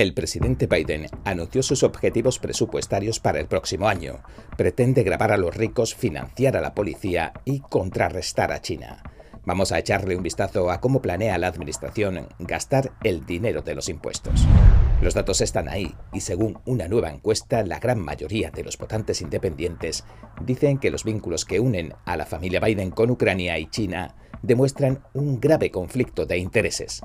El presidente Biden anunció sus objetivos presupuestarios para el próximo año. Pretende grabar a los ricos, financiar a la policía y contrarrestar a China. Vamos a echarle un vistazo a cómo planea la administración gastar el dinero de los impuestos. Los datos están ahí y según una nueva encuesta, la gran mayoría de los votantes independientes dicen que los vínculos que unen a la familia Biden con Ucrania y China demuestran un grave conflicto de intereses.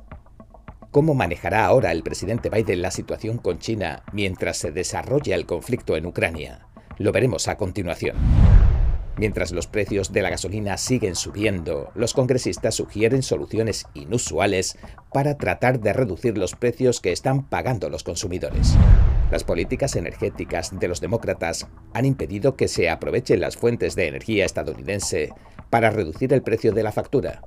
¿Cómo manejará ahora el presidente Biden la situación con China mientras se desarrolla el conflicto en Ucrania? Lo veremos a continuación. Mientras los precios de la gasolina siguen subiendo, los congresistas sugieren soluciones inusuales para tratar de reducir los precios que están pagando los consumidores. Las políticas energéticas de los demócratas han impedido que se aprovechen las fuentes de energía estadounidense para reducir el precio de la factura.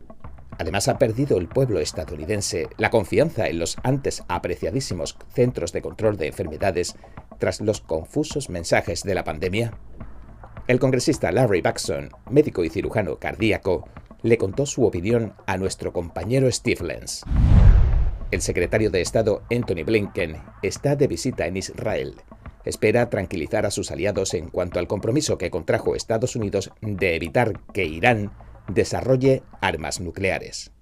Además, ha perdido el pueblo estadounidense la confianza en los antes apreciadísimos centros de control de enfermedades tras los confusos mensajes de la pandemia. El congresista Larry Baxon, médico y cirujano cardíaco, le contó su opinión a nuestro compañero Steve Lenz. El secretario de Estado Anthony Blinken está de visita en Israel. Espera tranquilizar a sus aliados en cuanto al compromiso que contrajo Estados Unidos de evitar que Irán desarrolle armas nucleares.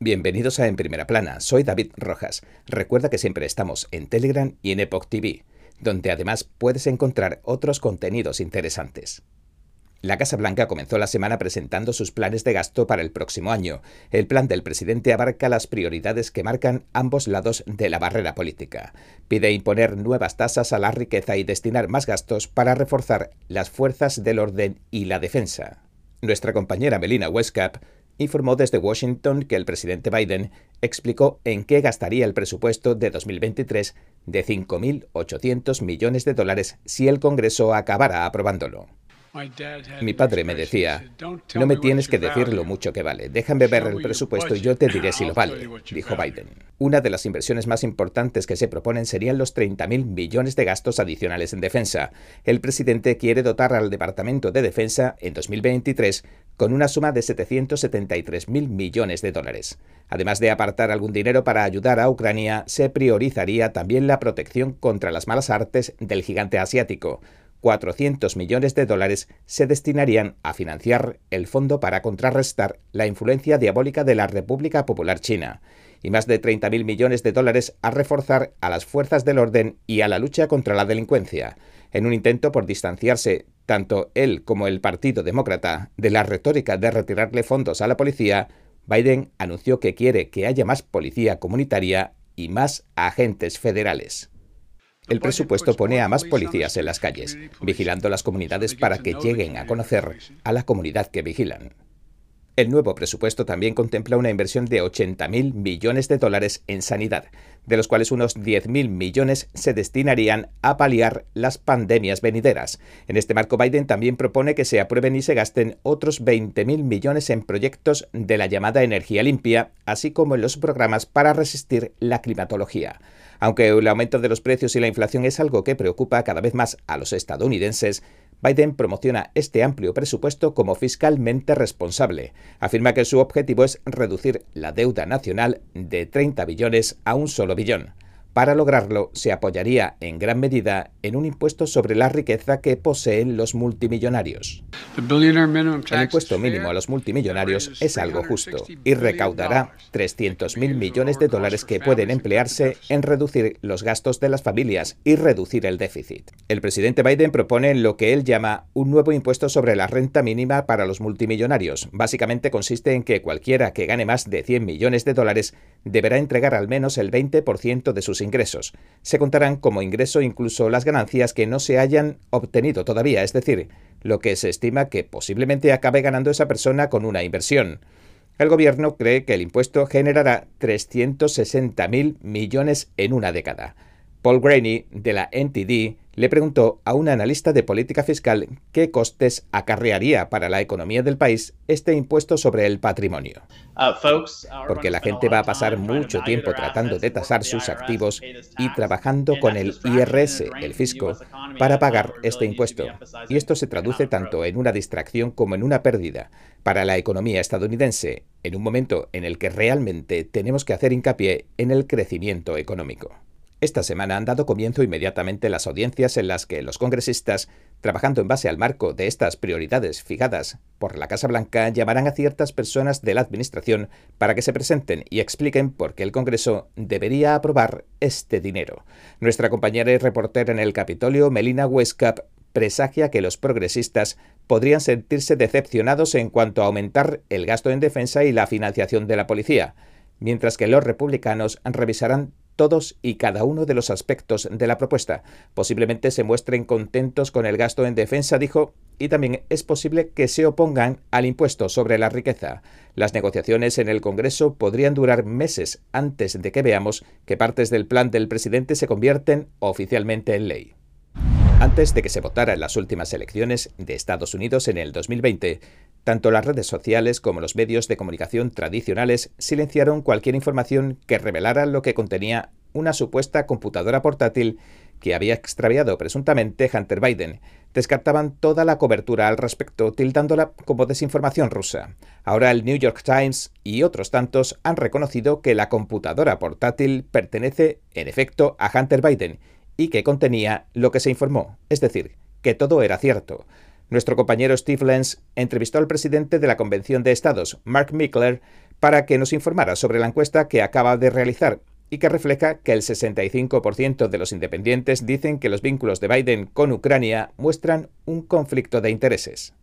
Bienvenidos a En Primera Plana, soy David Rojas. Recuerda que siempre estamos en Telegram y en Epoch TV, donde además puedes encontrar otros contenidos interesantes. La Casa Blanca comenzó la semana presentando sus planes de gasto para el próximo año. El plan del presidente abarca las prioridades que marcan ambos lados de la barrera política. Pide imponer nuevas tasas a la riqueza y destinar más gastos para reforzar las fuerzas del orden y la defensa. Nuestra compañera Melina Westcap informó desde Washington que el presidente Biden explicó en qué gastaría el presupuesto de 2023 de 5.800 millones de dólares si el Congreso acabara aprobándolo. Mi padre me decía, no me tienes que decir lo mucho que vale, déjame ver el presupuesto y yo te diré si lo vale, dijo Biden. Una de las inversiones más importantes que se proponen serían los 30.000 millones de gastos adicionales en defensa. El presidente quiere dotar al Departamento de Defensa en 2023 con una suma de 773.000 millones de dólares. Además de apartar algún dinero para ayudar a Ucrania, se priorizaría también la protección contra las malas artes del gigante asiático. 400 millones de dólares se destinarían a financiar el fondo para contrarrestar la influencia diabólica de la República Popular China y más de 30.000 millones de dólares a reforzar a las fuerzas del orden y a la lucha contra la delincuencia, en un intento por distanciarse tanto él como el Partido Demócrata de la retórica de retirarle fondos a la policía, Biden anunció que quiere que haya más policía comunitaria y más agentes federales. El presupuesto pone a más policías en las calles, vigilando las comunidades para que lleguen a conocer a la comunidad que vigilan. El nuevo presupuesto también contempla una inversión de 80.000 millones de dólares en sanidad, de los cuales unos 10.000 millones se destinarían a paliar las pandemias venideras. En este marco, Biden también propone que se aprueben y se gasten otros 20.000 millones en proyectos de la llamada energía limpia, así como en los programas para resistir la climatología. Aunque el aumento de los precios y la inflación es algo que preocupa cada vez más a los estadounidenses, Biden promociona este amplio presupuesto como fiscalmente responsable. Afirma que su objetivo es reducir la deuda nacional de 30 billones a un solo billón. Para lograrlo, se apoyaría en gran medida en un impuesto sobre la riqueza que poseen los multimillonarios. El impuesto mínimo a los multimillonarios es algo justo y recaudará 300.000 millones de dólares que pueden emplearse en reducir los gastos de las familias y reducir el déficit. El presidente Biden propone lo que él llama un nuevo impuesto sobre la renta mínima para los multimillonarios. Básicamente consiste en que cualquiera que gane más de 100 millones de dólares deberá entregar al menos el 20% de sus ingresos. Se contarán como ingreso incluso las ganancias que no se hayan obtenido todavía, es decir, lo que se estima que posiblemente acabe ganando esa persona con una inversión. El gobierno cree que el impuesto generará 360.000 millones en una década. Paul Graney, de la NTD, le preguntó a un analista de política fiscal qué costes acarrearía para la economía del país este impuesto sobre el patrimonio. Porque la gente va a pasar mucho tiempo tratando de tasar sus activos y trabajando con el IRS, el fisco, para pagar este impuesto. Y esto se traduce tanto en una distracción como en una pérdida para la economía estadounidense, en un momento en el que realmente tenemos que hacer hincapié en el crecimiento económico. Esta semana han dado comienzo inmediatamente las audiencias en las que los congresistas, trabajando en base al marco de estas prioridades fijadas por la Casa Blanca, llamarán a ciertas personas de la Administración para que se presenten y expliquen por qué el Congreso debería aprobar este dinero. Nuestra compañera y reportera en el Capitolio, Melina Westcap, presagia que los progresistas podrían sentirse decepcionados en cuanto a aumentar el gasto en defensa y la financiación de la policía, mientras que los republicanos revisarán todos y cada uno de los aspectos de la propuesta. Posiblemente se muestren contentos con el gasto en defensa, dijo, y también es posible que se opongan al impuesto sobre la riqueza. Las negociaciones en el Congreso podrían durar meses antes de que veamos que partes del plan del presidente se convierten oficialmente en ley. Antes de que se votara en las últimas elecciones de Estados Unidos en el 2020, tanto las redes sociales como los medios de comunicación tradicionales silenciaron cualquier información que revelara lo que contenía una supuesta computadora portátil que había extraviado presuntamente Hunter Biden. Descartaban toda la cobertura al respecto, tildándola como desinformación rusa. Ahora el New York Times y otros tantos han reconocido que la computadora portátil pertenece, en efecto, a Hunter Biden y que contenía lo que se informó, es decir, que todo era cierto. Nuestro compañero Steve Lenz entrevistó al presidente de la Convención de Estados, Mark Mickler, para que nos informara sobre la encuesta que acaba de realizar y que refleja que el 65% de los independientes dicen que los vínculos de Biden con Ucrania muestran un conflicto de intereses.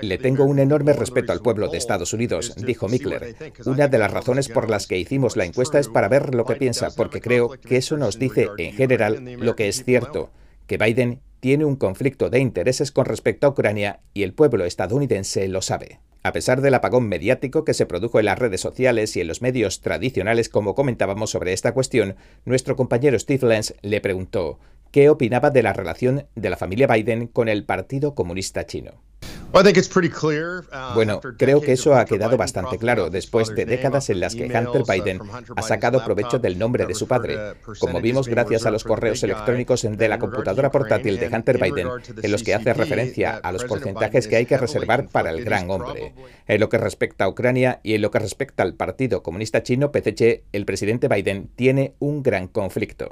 Le tengo un enorme respeto al pueblo de Estados Unidos, dijo Mickler. Una de las razones por las que hicimos la encuesta es para ver lo que piensa, porque creo que eso nos dice en general lo que es cierto, que Biden tiene un conflicto de intereses con respecto a Ucrania y el pueblo estadounidense lo sabe. A pesar del apagón mediático que se produjo en las redes sociales y en los medios tradicionales como comentábamos sobre esta cuestión, nuestro compañero Steve Lenz le preguntó qué opinaba de la relación de la familia Biden con el Partido Comunista Chino. Uh, bueno, creo que eso ha quedado bastante claro después de décadas en las que Hunter Biden ha sacado provecho del nombre de su padre, como vimos gracias a los correos electrónicos de la computadora portátil de Hunter Biden, en los que hace referencia uh, a los porcentajes que hay que reservar para el gran hombre. En lo que respecta a Ucrania y en lo que respecta al Partido Comunista Chino, PCC, el presidente Biden tiene un gran conflicto.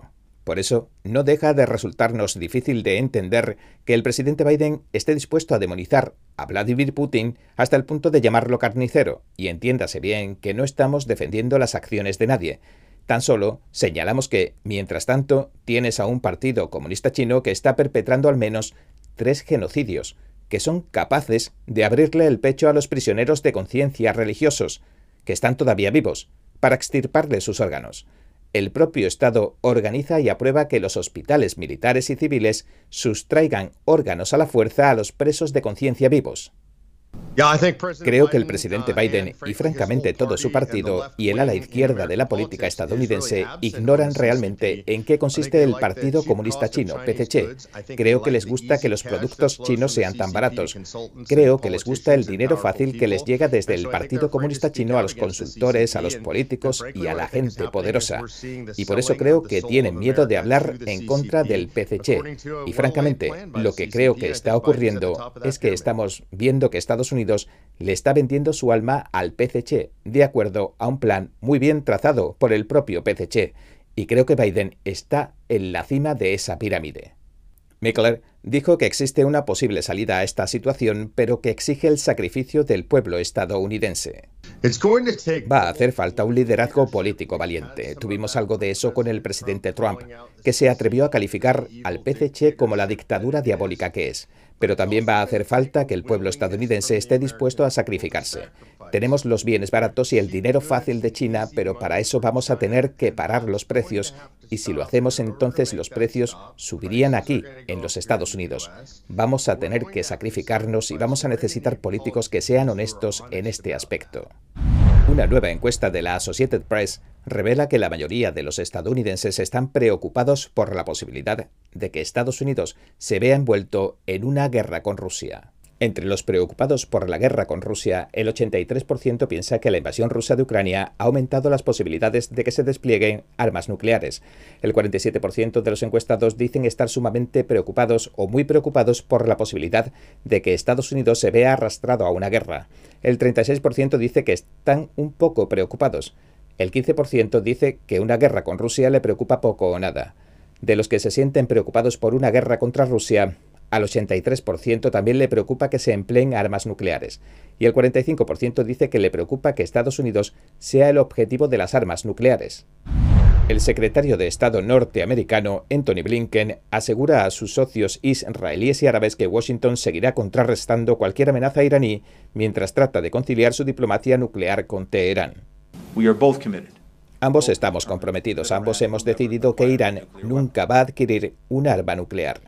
Por eso, no deja de resultarnos difícil de entender que el presidente Biden esté dispuesto a demonizar a Vladimir Putin hasta el punto de llamarlo carnicero, y entiéndase bien que no estamos defendiendo las acciones de nadie. Tan solo señalamos que, mientras tanto, tienes a un partido comunista chino que está perpetrando al menos tres genocidios, que son capaces de abrirle el pecho a los prisioneros de conciencia religiosos, que están todavía vivos, para extirparle sus órganos el propio Estado organiza y aprueba que los hospitales militares y civiles sustraigan órganos a la fuerza a los presos de conciencia vivos. Creo que el presidente uh, Biden y francamente todo su partido y el ala izquierda de la política estadounidense ignoran realmente en qué consiste el Partido Comunista Chino, PCC. Creo que les gusta que los productos chinos sean tan baratos. Creo que les gusta el dinero fácil que les llega desde el Partido Comunista Chino a los consultores, a los políticos y a la gente poderosa. Y por eso creo que tienen miedo de hablar en contra del PCC. Y francamente, lo que creo que está ocurriendo es que estamos viendo que Estados Unidos le está vendiendo su alma al PCC, de acuerdo a un plan muy bien trazado por el propio PCC, y creo que Biden está en la cima de esa pirámide. Mickler dijo que existe una posible salida a esta situación, pero que exige el sacrificio del pueblo estadounidense. Va a hacer falta un liderazgo político valiente. Tuvimos algo de eso con el presidente Trump, que se atrevió a calificar al PCC como la dictadura diabólica que es pero también va a hacer falta que el pueblo estadounidense esté dispuesto a sacrificarse. Tenemos los bienes baratos y el dinero fácil de China, pero para eso vamos a tener que parar los precios y si lo hacemos entonces los precios subirían aquí, en los Estados Unidos. Vamos a tener que sacrificarnos y vamos a necesitar políticos que sean honestos en este aspecto. Una nueva encuesta de la Associated Press revela que la mayoría de los estadounidenses están preocupados por la posibilidad de que Estados Unidos se vea envuelto en una guerra con Rusia. Entre los preocupados por la guerra con Rusia, el 83% piensa que la invasión rusa de Ucrania ha aumentado las posibilidades de que se desplieguen armas nucleares. El 47% de los encuestados dicen estar sumamente preocupados o muy preocupados por la posibilidad de que Estados Unidos se vea arrastrado a una guerra. El 36% dice que están un poco preocupados. El 15% dice que una guerra con Rusia le preocupa poco o nada. De los que se sienten preocupados por una guerra contra Rusia, al 83% también le preocupa que se empleen armas nucleares y el 45% dice que le preocupa que Estados Unidos sea el objetivo de las armas nucleares. El secretario de Estado norteamericano, Anthony Blinken, asegura a sus socios israelíes y árabes que Washington seguirá contrarrestando cualquier amenaza iraní mientras trata de conciliar su diplomacia nuclear con Teherán. Ambos estamos comprometidos, ambos hemos decidido que Irán nunca va a adquirir un arma nuclear.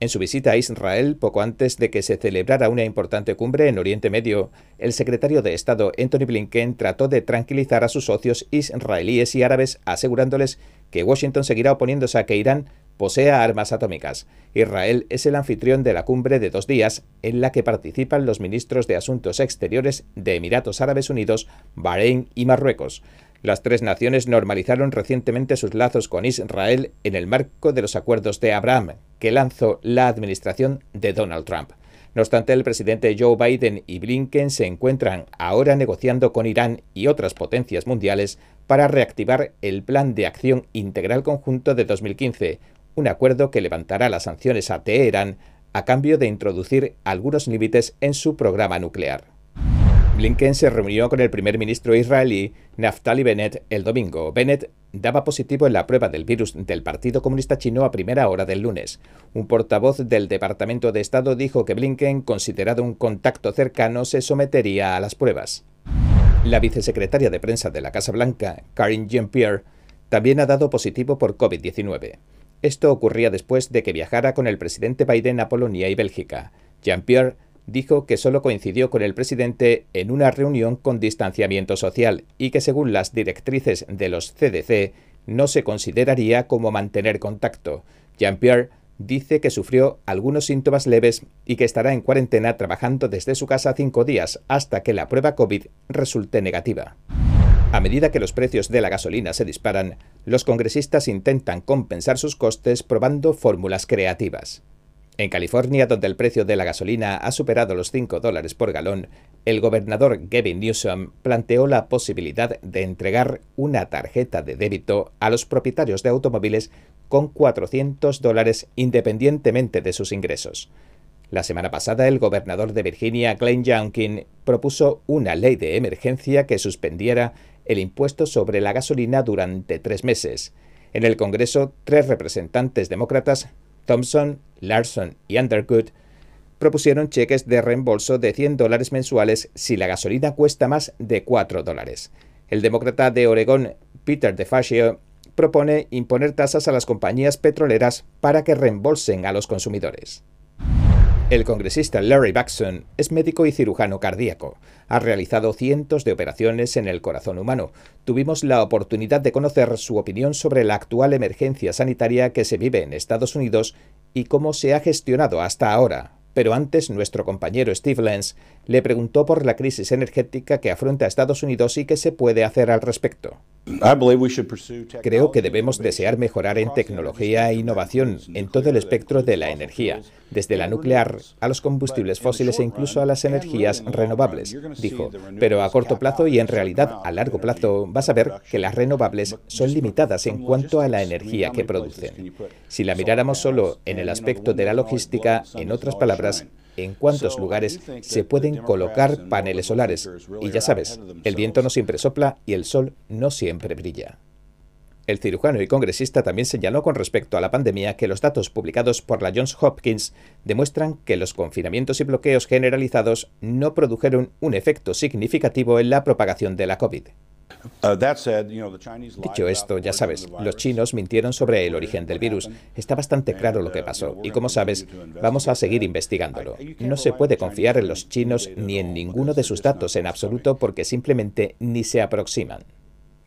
En su visita a Israel, poco antes de que se celebrara una importante cumbre en Oriente Medio, el secretario de Estado Anthony Blinken trató de tranquilizar a sus socios israelíes y árabes, asegurándoles que Washington seguirá oponiéndose a que Irán posea armas atómicas. Israel es el anfitrión de la cumbre de dos días en la que participan los ministros de Asuntos Exteriores de Emiratos Árabes Unidos, Bahrein y Marruecos. Las tres naciones normalizaron recientemente sus lazos con Israel en el marco de los acuerdos de Abraham, que lanzó la administración de Donald Trump. No obstante, el presidente Joe Biden y Blinken se encuentran ahora negociando con Irán y otras potencias mundiales para reactivar el Plan de Acción Integral Conjunto de 2015, un acuerdo que levantará las sanciones a Teherán a cambio de introducir algunos límites en su programa nuclear. Blinken se reunió con el primer ministro israelí Naftali Bennett el domingo. Bennett daba positivo en la prueba del virus del Partido Comunista Chino a primera hora del lunes. Un portavoz del Departamento de Estado dijo que Blinken, considerado un contacto cercano, se sometería a las pruebas. La vicesecretaria de prensa de la Casa Blanca, Karine Jean-Pierre, también ha dado positivo por COVID-19. Esto ocurría después de que viajara con el presidente Biden a Polonia y Bélgica. Jean-Pierre dijo que solo coincidió con el presidente en una reunión con distanciamiento social y que según las directrices de los CDC no se consideraría como mantener contacto. Jean-Pierre dice que sufrió algunos síntomas leves y que estará en cuarentena trabajando desde su casa cinco días hasta que la prueba COVID resulte negativa. A medida que los precios de la gasolina se disparan, los congresistas intentan compensar sus costes probando fórmulas creativas. En California, donde el precio de la gasolina ha superado los 5 dólares por galón, el gobernador Gavin Newsom planteó la posibilidad de entregar una tarjeta de débito a los propietarios de automóviles con 400 dólares independientemente de sus ingresos. La semana pasada, el gobernador de Virginia, Glenn Youngkin, propuso una ley de emergencia que suspendiera el impuesto sobre la gasolina durante tres meses. En el Congreso, tres representantes demócratas Thompson, Larson y Underwood propusieron cheques de reembolso de 100 dólares mensuales si la gasolina cuesta más de 4 dólares. El demócrata de Oregón, Peter DeFazio, propone imponer tasas a las compañías petroleras para que reembolsen a los consumidores. El congresista Larry Baxon es médico y cirujano cardíaco. Ha realizado cientos de operaciones en el corazón humano. Tuvimos la oportunidad de conocer su opinión sobre la actual emergencia sanitaria que se vive en Estados Unidos y cómo se ha gestionado hasta ahora. Pero antes nuestro compañero Steve Lenz le preguntó por la crisis energética que afronta Estados Unidos y qué se puede hacer al respecto. Creo que debemos desear mejorar en tecnología e innovación en todo el espectro de la energía, desde la nuclear a los combustibles fósiles e incluso a las energías renovables, dijo. Pero a corto plazo y en realidad a largo plazo vas a ver que las renovables son limitadas en cuanto a la energía que producen. Si la miráramos solo en el aspecto de la logística, en otras palabras, en cuántos lugares se pueden colocar paneles solares. Y ya sabes, el viento no siempre sopla y el sol no siempre brilla. El cirujano y congresista también señaló con respecto a la pandemia que los datos publicados por la Johns Hopkins demuestran que los confinamientos y bloqueos generalizados no produjeron un efecto significativo en la propagación de la COVID. Uh, Dicho esto, ya sabes, los chinos mintieron sobre el origen del virus. Está bastante claro lo que pasó y como sabes, vamos a seguir investigándolo. No se puede confiar en los chinos ni en ninguno de sus datos en absoluto porque simplemente ni se aproximan.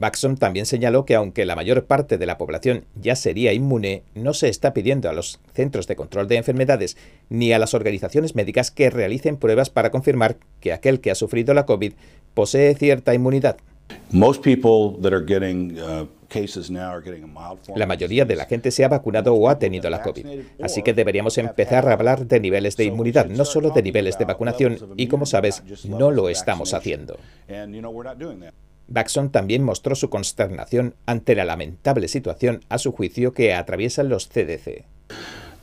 Baxon también señaló que aunque la mayor parte de la población ya sería inmune, no se está pidiendo a los centros de control de enfermedades ni a las organizaciones médicas que realicen pruebas para confirmar que aquel que ha sufrido la COVID posee cierta inmunidad. La mayoría de la gente se ha vacunado o ha tenido la COVID, así que deberíamos empezar a hablar de niveles de inmunidad, no solo de niveles de vacunación, y como sabes, no lo estamos haciendo. Baxon también mostró su consternación ante la lamentable situación, a su juicio, que atraviesan los CDC.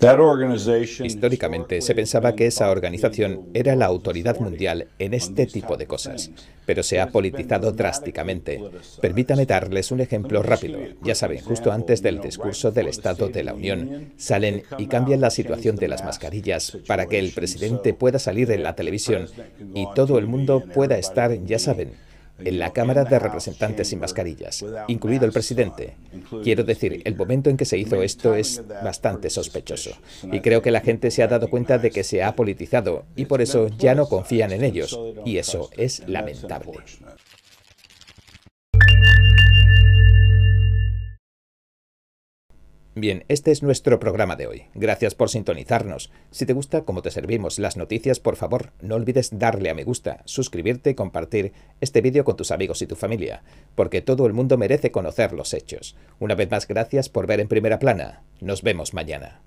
Históricamente se pensaba que esa organización era la autoridad mundial en este tipo de cosas, pero se ha politizado drásticamente. Permítame darles un ejemplo rápido. Ya saben, justo antes del discurso del Estado de la Unión, salen y cambian la situación de las mascarillas para que el presidente pueda salir en la televisión y todo el mundo pueda estar, ya saben, en la Cámara de Representantes sin mascarillas, incluido el presidente. Quiero decir, el momento en que se hizo esto es bastante sospechoso. Y creo que la gente se ha dado cuenta de que se ha politizado y por eso ya no confían en ellos. Y eso es lamentable. Bien, este es nuestro programa de hoy. Gracias por sintonizarnos. Si te gusta cómo te servimos las noticias, por favor, no olvides darle a me gusta, suscribirte y compartir este vídeo con tus amigos y tu familia, porque todo el mundo merece conocer los hechos. Una vez más, gracias por ver en primera plana. Nos vemos mañana.